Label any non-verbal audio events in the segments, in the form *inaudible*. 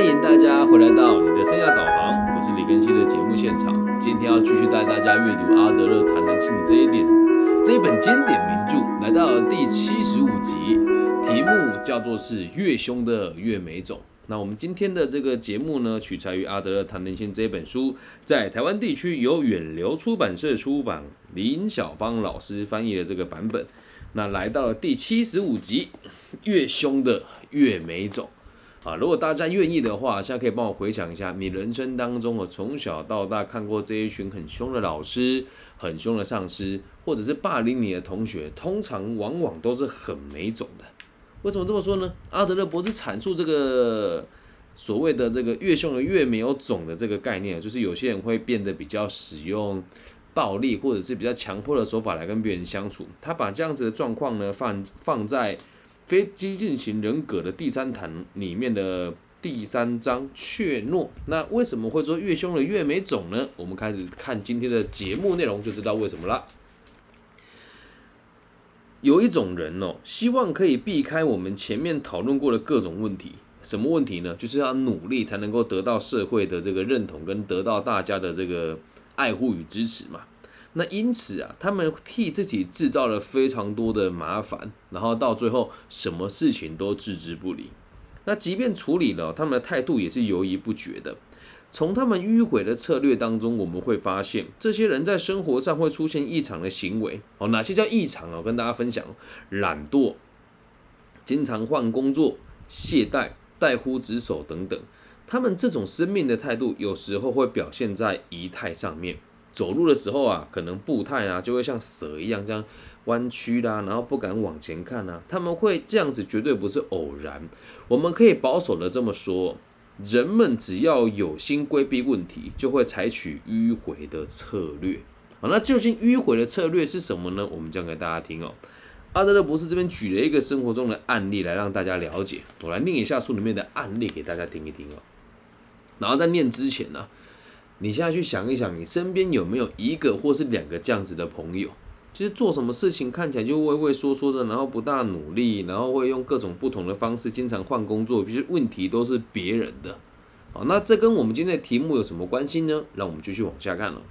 欢迎大家回来到你的生涯导航，我是李根熙的节目现场。今天要继续带大家阅读阿德勒谈人性这一点这一本经典名著，来到了第七十五集，题目叫做是越凶的越美种。那我们今天的这个节目呢，取材于阿德勒谈人性这本书，在台湾地区由远流出版社出版，林小芳老师翻译的这个版本。那来到了第七十五集，越凶的越美种。啊，如果大家愿意的话，现在可以帮我回想一下，你人生当中我从小到大看过这一群很凶的老师、很凶的上司，或者是霸凌你的同学，通常往往都是很没种的。为什么这么说呢？阿德勒博士阐述这个所谓的这个越凶的越没有种的这个概念，就是有些人会变得比较使用暴力或者是比较强迫的手法来跟别人相处。他把这样子的状况呢放放在。非激进型人格的第三谈里面的第三章怯懦，那为什么会说越凶的越没种呢？我们开始看今天的节目内容就知道为什么了。有一种人哦，希望可以避开我们前面讨论过的各种问题，什么问题呢？就是要努力才能够得到社会的这个认同，跟得到大家的这个爱护与支持嘛。那因此啊，他们替自己制造了非常多的麻烦，然后到最后什么事情都置之不理。那即便处理了，他们的态度也是犹豫不决的。从他们迂回的策略当中，我们会发现，这些人在生活上会出现异常的行为。哦，哪些叫异常啊？跟大家分享：懒惰、经常换工作、懈怠、怠忽职守等等。他们这种生命的态度，有时候会表现在仪态上面。走路的时候啊，可能步态啊就会像蛇一样这样弯曲啦，然后不敢往前看啊。他们会这样子，绝对不是偶然。我们可以保守的这么说，人们只要有心规避问题，就会采取迂回的策略。好，那究竟迂回的策略是什么呢？我们讲给大家听哦。阿德勒博士这边举了一个生活中的案例来让大家了解。我来念一下书里面的案例给大家听一听哦。然后在念之前呢。你现在去想一想，你身边有没有一个或是两个这样子的朋友，就是做什么事情看起来就畏畏缩缩的，然后不大努力，然后会用各种不同的方式，经常换工作，其实问题都是别人的。好，那这跟我们今天的题目有什么关系呢？让我们继续往下看了。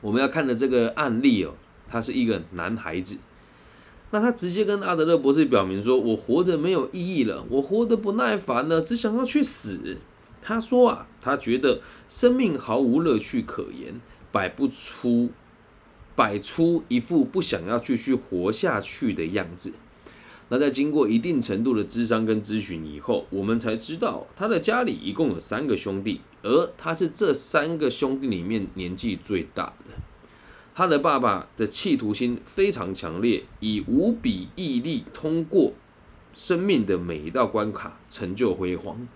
我们要看的这个案例哦，他是一个男孩子，那他直接跟阿德勒博士表明说：“我活着没有意义了，我活得不耐烦了，只想要去死。”他说啊，他觉得生命毫无乐趣可言，摆不出，摆出一副不想要继续活下去的样子。那在经过一定程度的智商跟咨询以后，我们才知道他的家里一共有三个兄弟，而他是这三个兄弟里面年纪最大的。他的爸爸的企图心非常强烈，以无比毅力通过生命的每一道关卡，成就辉煌。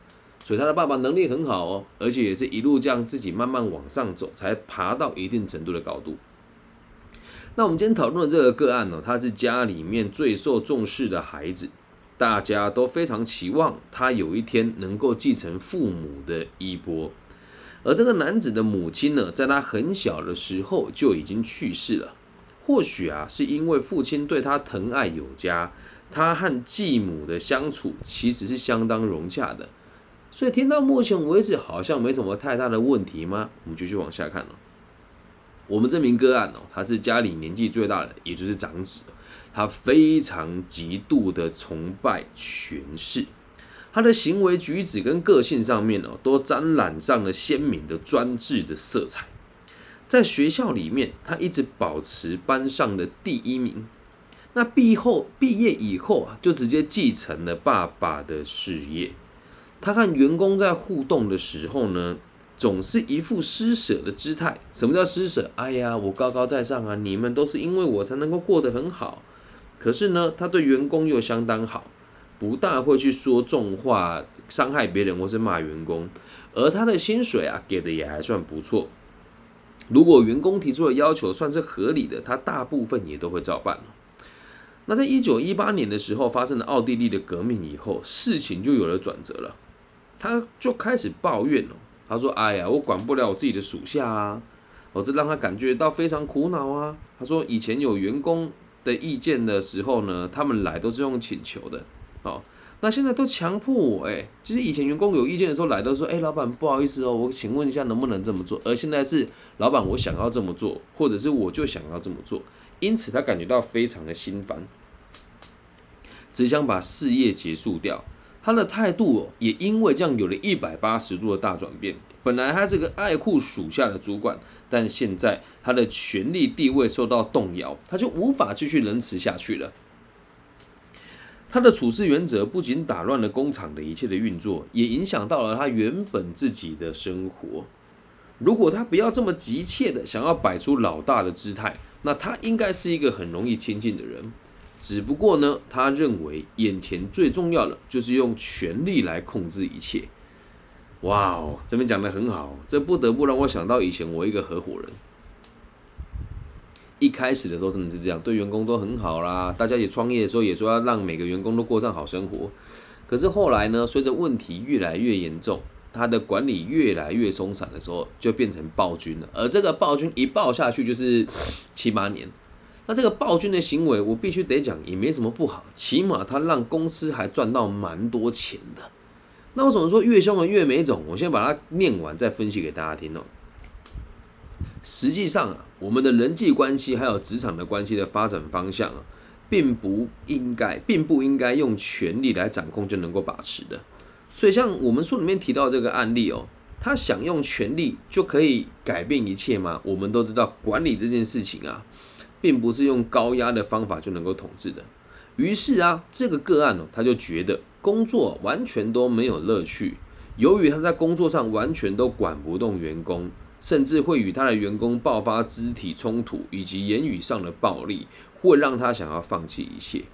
所以他的爸爸能力很好哦，而且也是一路这样自己慢慢往上走，才爬到一定程度的高度。那我们今天讨论的这个个案呢，他是家里面最受重视的孩子，大家都非常期望他有一天能够继承父母的衣钵。而这个男子的母亲呢，在他很小的时候就已经去世了。或许啊，是因为父亲对他疼爱有加，他和继母的相处其实是相当融洽的。所以听到目前为止好像没什么太大的问题吗？我们继续往下看了。我们这名个案哦，他是家里年纪最大的，也就是长子，他非常极度的崇拜权势，他的行为举止跟个性上面哦，都沾染上了鲜明的专制的色彩。在学校里面，他一直保持班上的第一名。那毕后毕业以后啊，就直接继承了爸爸的事业。他和员工在互动的时候呢，总是一副施舍的姿态。什么叫施舍？哎呀，我高高在上啊，你们都是因为我才能够过得很好。可是呢，他对员工又相当好，不大会去说重话，伤害别人或是骂员工。而他的薪水啊，给的也还算不错。如果员工提出的要求算是合理的，他大部分也都会照办那在一九一八年的时候，发生了奥地利的革命以后，事情就有了转折了。他就开始抱怨了，他说：“哎呀，我管不了我自己的属下啊，我这让他感觉到非常苦恼啊。”他说：“以前有员工的意见的时候呢，他们来都是用请求的，哦，那现在都强迫我，哎，就是以前员工有意见的时候来都说，哎，老板不好意思哦，我请问一下能不能这么做？而现在是老板我想要这么做，或者是我就想要这么做，因此他感觉到非常的心烦，只想把事业结束掉。他的态度，也因为这样有了一百八十度的大转变。本来他是个爱护属下的主管，但现在他的权力地位受到动摇，他就无法继续仁慈下去了。他的处事原则不仅打乱了工厂的一切的运作，也影响到了他原本自己的生活。如果他不要这么急切的想要摆出老大的姿态，那他应该是一个很容易亲近的人。只不过呢，他认为眼前最重要的就是用权力来控制一切。哇哦，这边讲的很好，这不得不让我想到以前我一个合伙人，一开始的时候真的是这样，对员工都很好啦，大家也创业的时候也说要让每个员工都过上好生活。可是后来呢，随着问题越来越严重，他的管理越来越松散的时候，就变成暴君了。而这个暴君一暴下去就是七八年。那这个暴君的行为，我必须得讲，也没什么不好，起码他让公司还赚到蛮多钱的。那我怎么说越凶的越没种？我先把它念完，再分析给大家听哦。实际上啊，我们的人际关系还有职场的关系的发展方向啊，并不应该，并不应该用权力来掌控就能够把持的。所以像我们书里面提到这个案例哦，他想用权力就可以改变一切吗？我们都知道管理这件事情啊。并不是用高压的方法就能够统治的。于是啊，这个个案呢，他就觉得工作完全都没有乐趣。由于他在工作上完全都管不动员工，甚至会与他的员工爆发肢体冲突以及言语上的暴力，会让他想要放弃一切。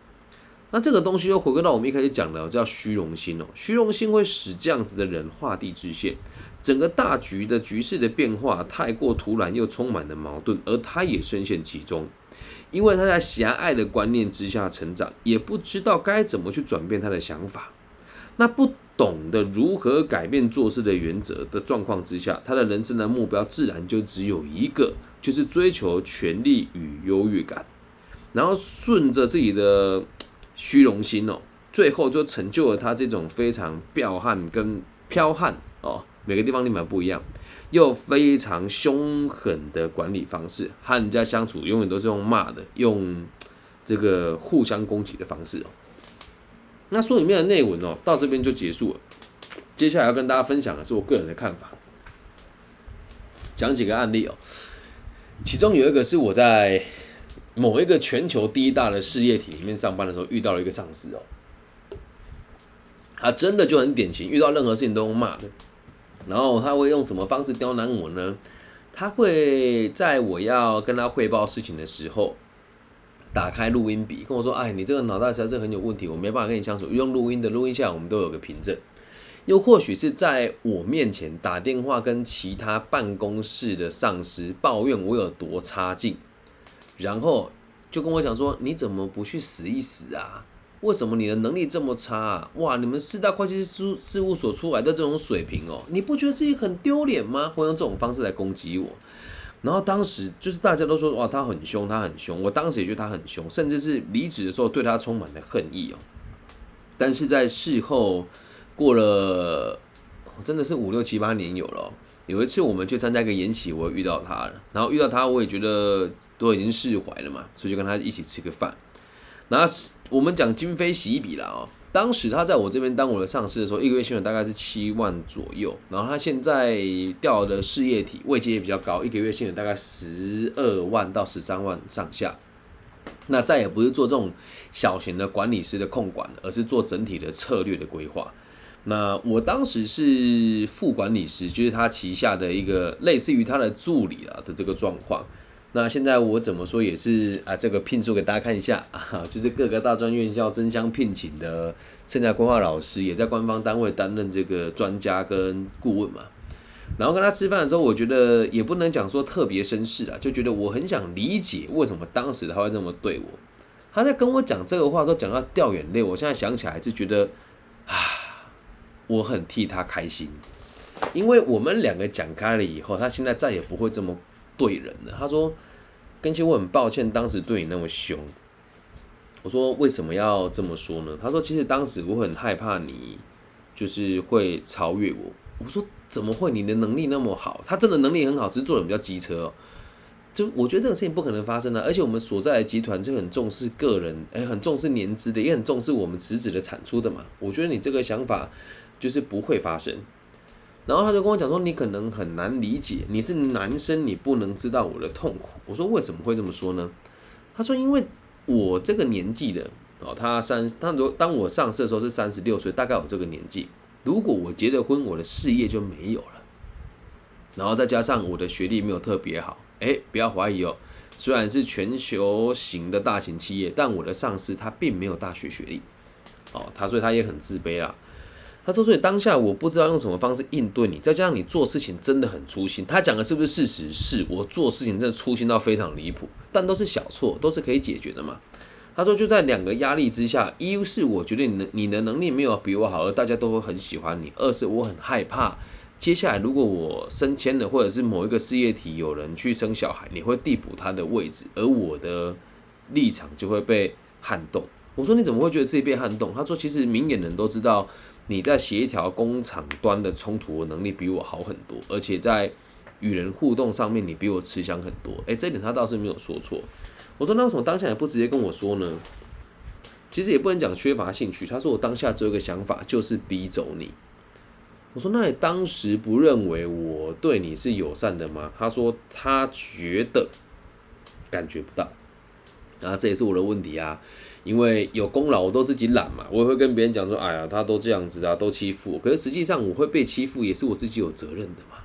那这个东西又回归到我们一开始讲的叫虚荣心哦，虚荣心会使这样子的人画地自限。整个大局的局势的变化太过突然，又充满了矛盾，而他也深陷其中，因为他在狭隘的观念之下成长，也不知道该怎么去转变他的想法。那不懂得如何改变做事的原则的状况之下，他的人生的目标自然就只有一个，就是追求权力与优越感，然后顺着自己的虚荣心哦，最后就成就了他这种非常彪悍跟剽悍哦。每个地方立马不一样，又非常凶狠的管理方式，和人家相处永远都是用骂的，用这个互相攻击的方式哦。那书里面的内文哦，到这边就结束了。接下来要跟大家分享的是我个人的看法，讲几个案例哦。其中有一个是我在某一个全球第一大的事业体里面上班的时候遇到了一个上司哦，他真的就很典型，遇到任何事情都用骂的。然后他会用什么方式刁难我呢？他会在我要跟他汇报事情的时候，打开录音笔跟我说：“哎，你这个脑袋实在是很有问题，我没办法跟你相处。用录音的录音下来，我们都有个凭证。又或许是在我面前打电话跟其他办公室的上司抱怨我有多差劲，然后就跟我讲说：你怎么不去死一死啊？”为什么你的能力这么差啊？哇，你们四大会计师事务所出来的这种水平哦，你不觉得自己很丢脸吗？会用这种方式来攻击我，然后当时就是大家都说哇，他很凶，他很凶。我当时也觉得他很凶，甚至是离职的时候对他充满了恨意哦。但是在事后过了，真的是五六七八年有了。有一次我们去参加一个演习，我遇到他了，然后遇到他，我也觉得都已经释怀了嘛，所以就跟他一起吃个饭。那我们讲今非昔比了啊。当时他在我这边当我的上司的时候，一个月薪水大概是七万左右。然后他现在调的事业体位阶也比较高，一个月薪水大概十二万到十三万上下。那再也不是做这种小型的管理师的控管，而是做整体的策略的规划。那我当时是副管理师，就是他旗下的一个类似于他的助理啊的这个状况。那现在我怎么说也是啊，这个聘书给大家看一下 *laughs* 啊，就是各个大专院校争相聘请的现在规划老师，也在官方单位担任这个专家跟顾问嘛。然后跟他吃饭的时候，我觉得也不能讲说特别绅士啊，就觉得我很想理解为什么当时他会这么对我。他在跟我讲这个话的时候，讲到掉眼泪，我现在想起来是觉得啊，我很替他开心，因为我们两个讲开了以后，他现在再也不会这么。对人的，他说：“根其我很抱歉，当时对你那么凶。我说为什么要这么说呢？他说其实当时我很害怕你就是会超越我。我说怎么会？你的能力那么好，他真的能力很好，只是做人比较机车哦。就我觉得这个事情不可能发生的，而且我们所在的集团就很重视个人，哎，很重视年资的，也很重视我们实质的产出的嘛。我觉得你这个想法就是不会发生。然后他就跟我讲说，你可能很难理解，你是男生，你不能知道我的痛苦。我说为什么会这么说呢？他说因为我这个年纪的哦，他三，他如当我上市的时候是三十六岁，大概我这个年纪，如果我结了婚，我的事业就没有了。然后再加上我的学历没有特别好。哎，不要怀疑哦，虽然是全球型的大型企业，但我的上司他并没有大学学历，哦，他所以他也很自卑啦。他说，所以当下我不知道用什么方式应对你，再加上你做事情真的很粗心。他讲的是不是事实？是我做事情真的粗心到非常离谱，但都是小错，都是可以解决的嘛。他说就在两个压力之下，一是我觉得你的你的能力没有比我好，而大家都会很喜欢你；二是我很害怕。接下来，如果我升迁了，或者是某一个事业体有人去生小孩，你会递补他的位置，而我的立场就会被撼动。我说你怎么会觉得自己被撼动？他说其实明眼人都知道你在协调工厂端的冲突能力比我好很多，而且在与人互动上面你比我吃香很多。诶，这点他倒是没有说错。我说那为什么当下也不直接跟我说呢？其实也不能讲缺乏兴趣。他说我当下只有一个想法，就是逼走你。我说：“那你当时不认为我对你是友善的吗？”他说：“他觉得感觉不到。”啊，这也是我的问题啊，因为有功劳我都自己揽嘛，我也会跟别人讲说：“哎呀，他都这样子啊，都欺负我。”可是实际上我会被欺负，也是我自己有责任的嘛。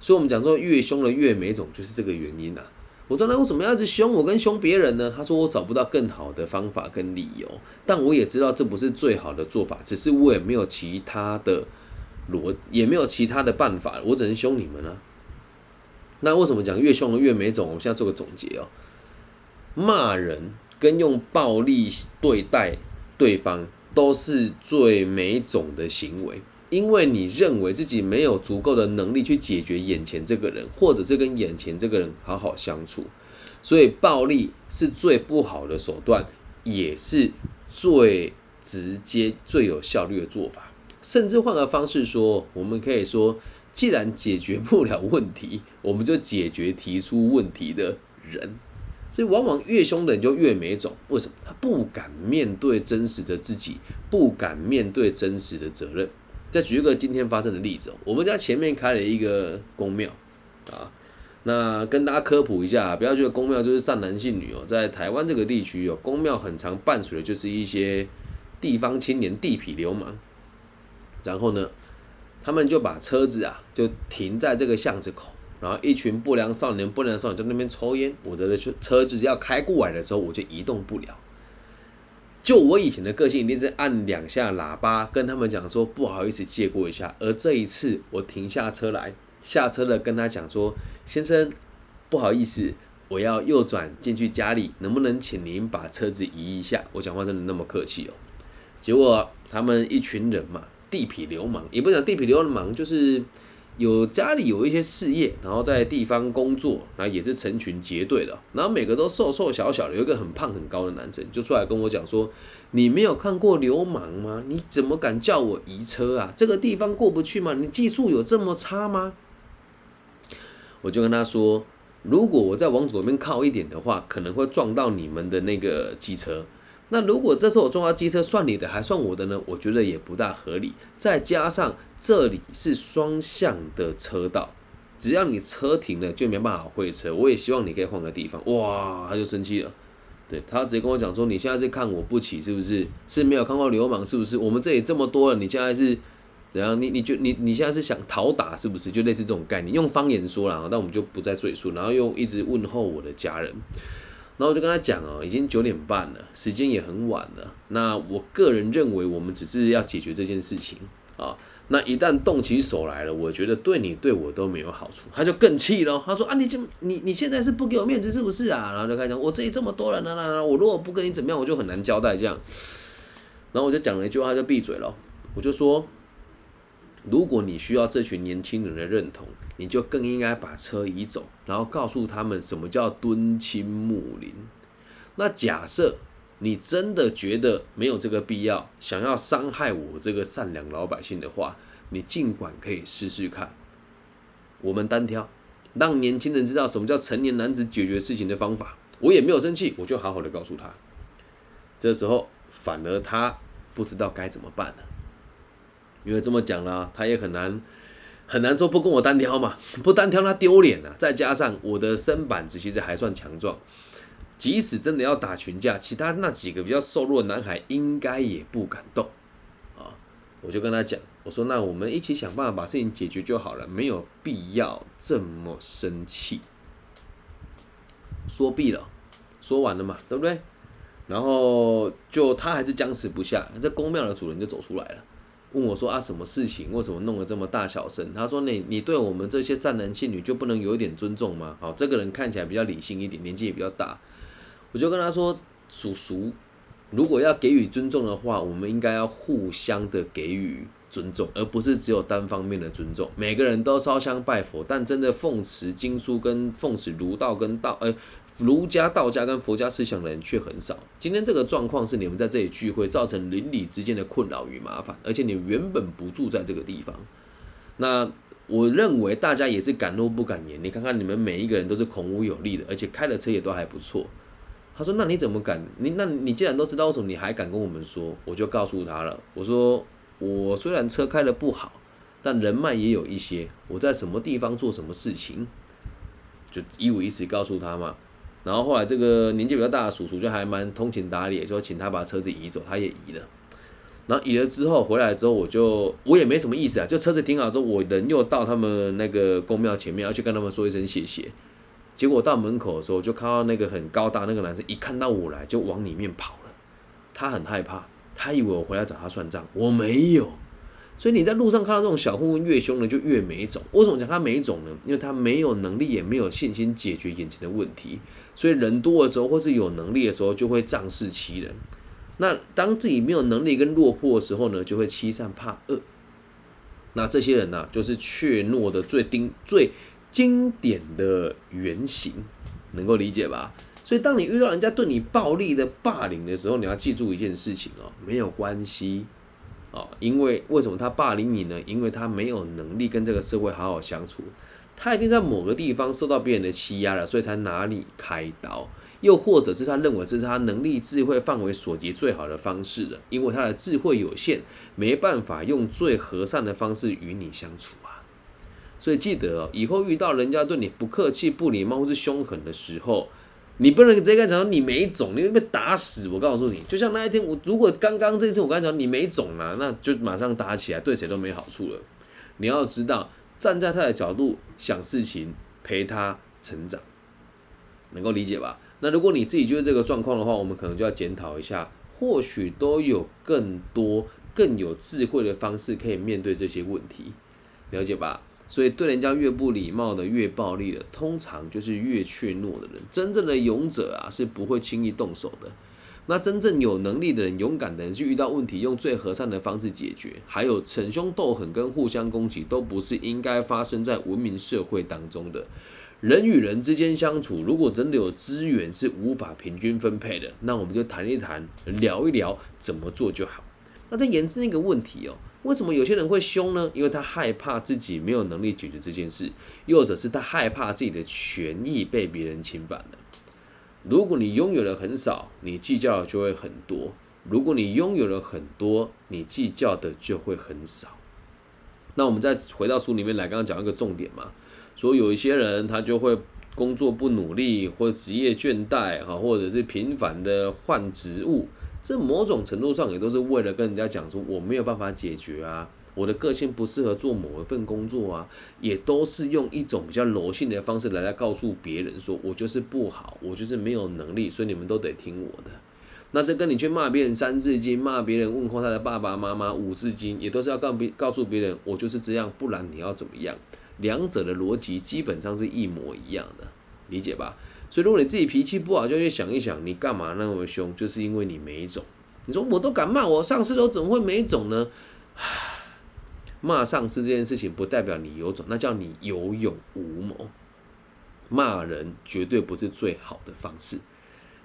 所以，我们讲说越凶的越没种，就是这个原因呐。我说：“那为什么要一直凶我跟凶别人呢？”他说：“我找不到更好的方法跟理由，但我也知道这不是最好的做法，只是我也没有其他的。”逻也没有其他的办法，我只能凶你们了。那为什么讲越凶的越没种？我们现在做个总结哦，骂人跟用暴力对待对方都是最没种的行为，因为你认为自己没有足够的能力去解决眼前这个人，或者是跟眼前这个人好好相处，所以暴力是最不好的手段，也是最直接、最有效率的做法。甚至换个方式说，我们可以说，既然解决不了问题，我们就解决提出问题的人。所以，往往越凶的人就越没种。为什么？他不敢面对真实的自己，不敢面对真实的责任。再举一个今天发生的例子，我们家前面开了一个公庙啊，那跟大家科普一下，不要觉得公庙就是善男信女哦，在台湾这个地区哦，公庙很常伴随的就是一些地方青年地痞流氓。然后呢，他们就把车子啊，就停在这个巷子口，然后一群不良少年、不良少女在那边抽烟。我的车车子要开过来的时候，我就移动不了。就我以前的个性，一定是按两下喇叭跟他们讲说不好意思借过一下。而这一次，我停下车来，下车了跟他讲说：“先生，不好意思，我要右转进去家里，能不能请您把车子移一下？”我讲话真的那么客气哦。结果他们一群人嘛。地痞流氓也不讲地痞流氓，就是有家里有一些事业，然后在地方工作，然后也是成群结队的，然后每个都瘦瘦小小的，有一个很胖很高的男生就出来跟我讲说：“你没有看过流氓吗？你怎么敢叫我移车啊？这个地方过不去吗？你技术有这么差吗？”我就跟他说：“如果我再往左边靠一点的话，可能会撞到你们的那个机车。”那如果这次我撞到机车，算你的还算我的呢？我觉得也不大合理。再加上这里是双向的车道，只要你车停了就没办法会车。我也希望你可以换个地方。哇，他就生气了。对他直接跟我讲说：“你现在是看我不起是不是？是没有看过流氓是不是？我们这里这么多人，你现在是怎样？你你就你你现在是想讨打是不是？就类似这种概念，用方言说了，但我们就不再赘述。然后又一直问候我的家人。”然后我就跟他讲哦，已经九点半了，时间也很晚了。那我个人认为，我们只是要解决这件事情啊。那一旦动起手来了，我觉得对你对我都没有好处。他就更气了，他说啊，你这你你现在是不给我面子是不是啊？然后就开始讲，我这里这么多人呢，那我如果不跟你怎么样，我就很难交代这样。然后我就讲了一句话，他就闭嘴了。我就说。如果你需要这群年轻人的认同，你就更应该把车移走，然后告诉他们什么叫敦亲睦邻。那假设你真的觉得没有这个必要，想要伤害我这个善良老百姓的话，你尽管可以试试看。我们单挑，让年轻人知道什么叫成年男子解决事情的方法。我也没有生气，我就好好的告诉他。这时候反而他不知道该怎么办了，因为这么讲了，他也很难很难说不跟我单挑嘛，*laughs* 不单挑他丢脸啊。再加上我的身板子其实还算强壮，即使真的要打群架，其他那几个比较瘦弱的男孩应该也不敢动啊。我就跟他讲。我说：“那我们一起想办法把事情解决就好了，没有必要这么生气。”说毕了，说完了嘛，对不对？然后就他还是僵持不下，这宫庙的主人就走出来了，问我说：“啊，什么事情？为什么弄得这么大小声？”他说：“你你对我们这些善男信女就不能有一点尊重吗？”好，这个人看起来比较理性一点，年纪也比较大，我就跟他说：“叔叔，如果要给予尊重的话，我们应该要互相的给予。”尊重，而不是只有单方面的尊重。每个人都烧香拜佛，但真的奉持经书跟奉持儒道跟道，呃，儒家、道家跟佛家思想的人却很少。今天这个状况是你们在这里聚会造成邻里之间的困扰与麻烦，而且你原本不住在这个地方。那我认为大家也是敢怒不敢言。你看看你们每一个人都是孔武有力的，而且开的车也都还不错。他说：“那你怎么敢？你那你既然都知道为什么，你还敢跟我们说？”我就告诉他了，我说。我虽然车开的不好，但人脉也有一些。我在什么地方做什么事情，就一五一十告诉他嘛。然后后来这个年纪比较大的叔叔就还蛮通情达理，就请他把车子移走，他也移了。然后移了之后回来之后，我就我也没什么意思啊，就车子停好之后，我人又到他们那个公庙前面要去跟他们说一声谢谢。结果到门口的时候，就看到那个很高大那个男生一看到我来就往里面跑了，他很害怕。他以为我回来找他算账，我没有，所以你在路上看到这种小混混越凶呢就越没种。为什么讲他没种呢？因为他没有能力，也没有信心解决眼前的问题。所以人多的时候，或是有能力的时候，就会仗势欺人。那当自己没有能力跟落魄的时候呢，就会欺善怕恶。那这些人呢，就是怯懦的最丁最经典的原型，能够理解吧？所以，当你遇到人家对你暴力的霸凌的时候，你要记住一件事情哦，没有关系因为为什么他霸凌你呢？因为他没有能力跟这个社会好好相处，他一定在某个地方受到别人的欺压了，所以才拿你开刀，又或者是他认为这是他能力、智慧范围所及最好的方式了，因为他的智慧有限，没办法用最和善的方式与你相处啊。所以记得哦，以后遇到人家对你不客气、不礼貌或是凶狠的时候，你不能直接跟他讲你没种，你会被打死。我告诉你，就像那一天，我如果刚刚这次我跟他讲你没种啊，那就马上打起来，对谁都没好处了。你要知道，站在他的角度想事情，陪他成长，能够理解吧？那如果你自己就是这个状况的话，我们可能就要检讨一下，或许都有更多更有智慧的方式可以面对这些问题，了解吧？所以对人家越不礼貌的、越暴力的，通常就是越怯懦的人。真正的勇者啊，是不会轻易动手的。那真正有能力的人、勇敢的人，是遇到问题用最和善的方式解决。还有逞凶斗狠跟互相攻击，都不是应该发生在文明社会当中的。人与人之间相处，如果真的有资源是无法平均分配的，那我们就谈一谈、聊一聊怎么做就好。那再延伸一个问题哦。为什么有些人会凶呢？因为他害怕自己没有能力解决这件事，又或者是他害怕自己的权益被别人侵犯了。如果你拥有的很少，你计较的就会很多；如果你拥有了很多，你计较的就会很少。那我们再回到书里面来，刚刚讲一个重点嘛，说有一些人他就会工作不努力，或职业倦怠，哈，或者是频繁的换职务。这某种程度上也都是为了跟人家讲说我没有办法解决啊，我的个性不适合做某一份工作啊，也都是用一种比较柔性的方式来来告诉别人说我就是不好，我就是没有能力，所以你们都得听我的。那这跟你去骂别人三字经，骂别人问候他的爸爸妈妈五字经，也都是要告别告诉别人我就是这样，不然你要怎么样？两者的逻辑基本上是一模一样的，理解吧？所以，如果你自己脾气不好，就去想一想，你干嘛那么凶？就是因为你没种。你说我都敢骂我上司，都怎么会没种呢？骂上司这件事情不代表你有种，那叫你有勇无谋。骂人绝对不是最好的方式。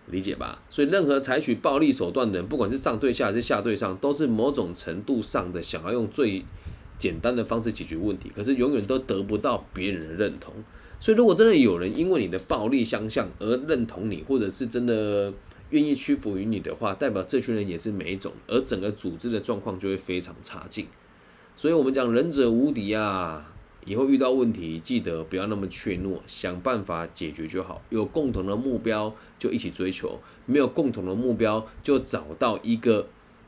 理解吧？所以任何采取暴力手段的人，不管是上对下还是下对上，都是某种程度上的想要用最简单的方式解决问题，可是永远都得不到别人的认同。所以如果真的有人因为你的暴力相向而认同你，或者是真的愿意屈服于你的话，代表这群人也是没种，而整个组织的状况就会非常差劲。所以我们讲仁者无敌啊。以后遇到问题，记得不要那么怯懦，想办法解决就好。有共同的目标就一起追求，没有共同的目标就找到一个，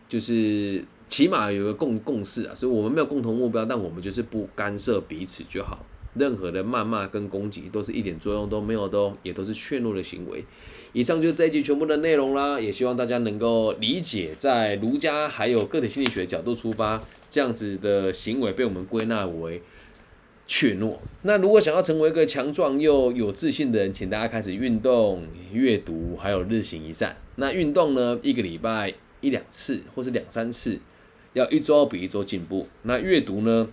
就是起码有个共共识啊。所以我们没有共同目标，但我们就是不干涉彼此就好。任何的谩骂跟攻击都是一点作用都没有的哦，也都是怯懦的行为。以上就是这一集全部的内容啦，也希望大家能够理解，在儒家还有个体心理学的角度出发，这样子的行为被我们归纳为。怯懦。那如果想要成为一个强壮又有自信的人，请大家开始运动、阅读，还有日行一善。那运动呢，一个礼拜一两次，或是两三次，要一周比一周进步。那阅读呢，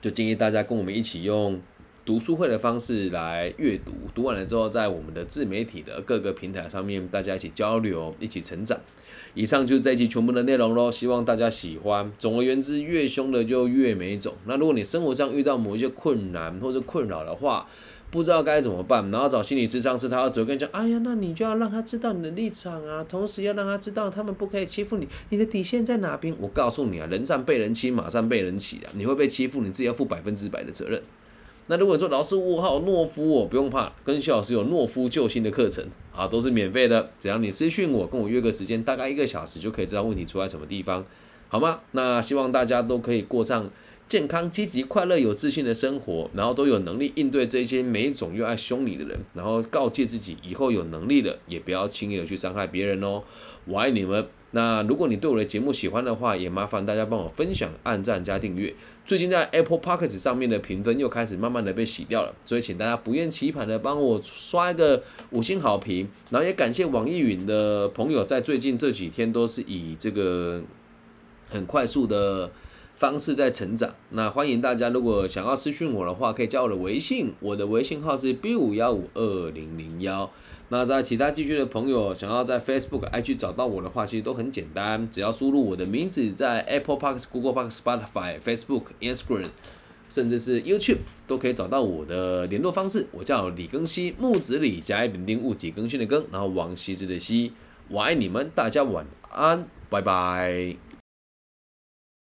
就建议大家跟我们一起用读书会的方式来阅读，读完了之后，在我们的自媒体的各个平台上面，大家一起交流，一起成长。以上就是这一集全部的内容喽，希望大家喜欢。总而言之，越凶的就越没种。那如果你生活上遇到某一些困难或者困扰的话，不知道该怎么办，然后找心理咨商师，他要只会跟你讲，哎呀，那你就要让他知道你的立场啊，同时要让他知道他们不可以欺负你，你的底线在哪边？我告诉你啊，人上被人欺，马上被人骑啊，你会被欺负，你自己要负百分之百的责任。那如果说老师我好懦夫哦，不用怕，跟徐老师有懦夫救星的课程啊，都是免费的，只要你私信我，跟我约个时间，大概一个小时就可以知道问题出在什么地方，好吗？那希望大家都可以过上健康、积极、快乐、有自信的生活，然后都有能力应对这些每一种又爱凶你的人，然后告诫自己以后有能力了，也不要轻易的去伤害别人哦。我爱你们。那如果你对我的节目喜欢的话，也麻烦大家帮我分享、按赞加订阅。最近在 Apple Podcast 上面的评分又开始慢慢的被洗掉了，所以请大家不厌其烦的帮我刷一个五星好评。然后也感谢网易云的朋友，在最近这几天都是以这个很快速的方式在成长。那欢迎大家，如果想要私讯我的话，可以加我的微信，我的微信号是 B 五幺五二零零幺。那在其他地区的朋友想要在 Facebook、IG 找到我的话，其实都很简单，只要输入我的名字，在 Apple Park、Google Park、Spotify、Facebook、Instagram，甚至是 YouTube 都可以找到我的联络方式。我叫李更新，木子李，甲乙丙丁戊己更新的更，然后王羲之的羲，我爱你们，大家晚安，拜拜。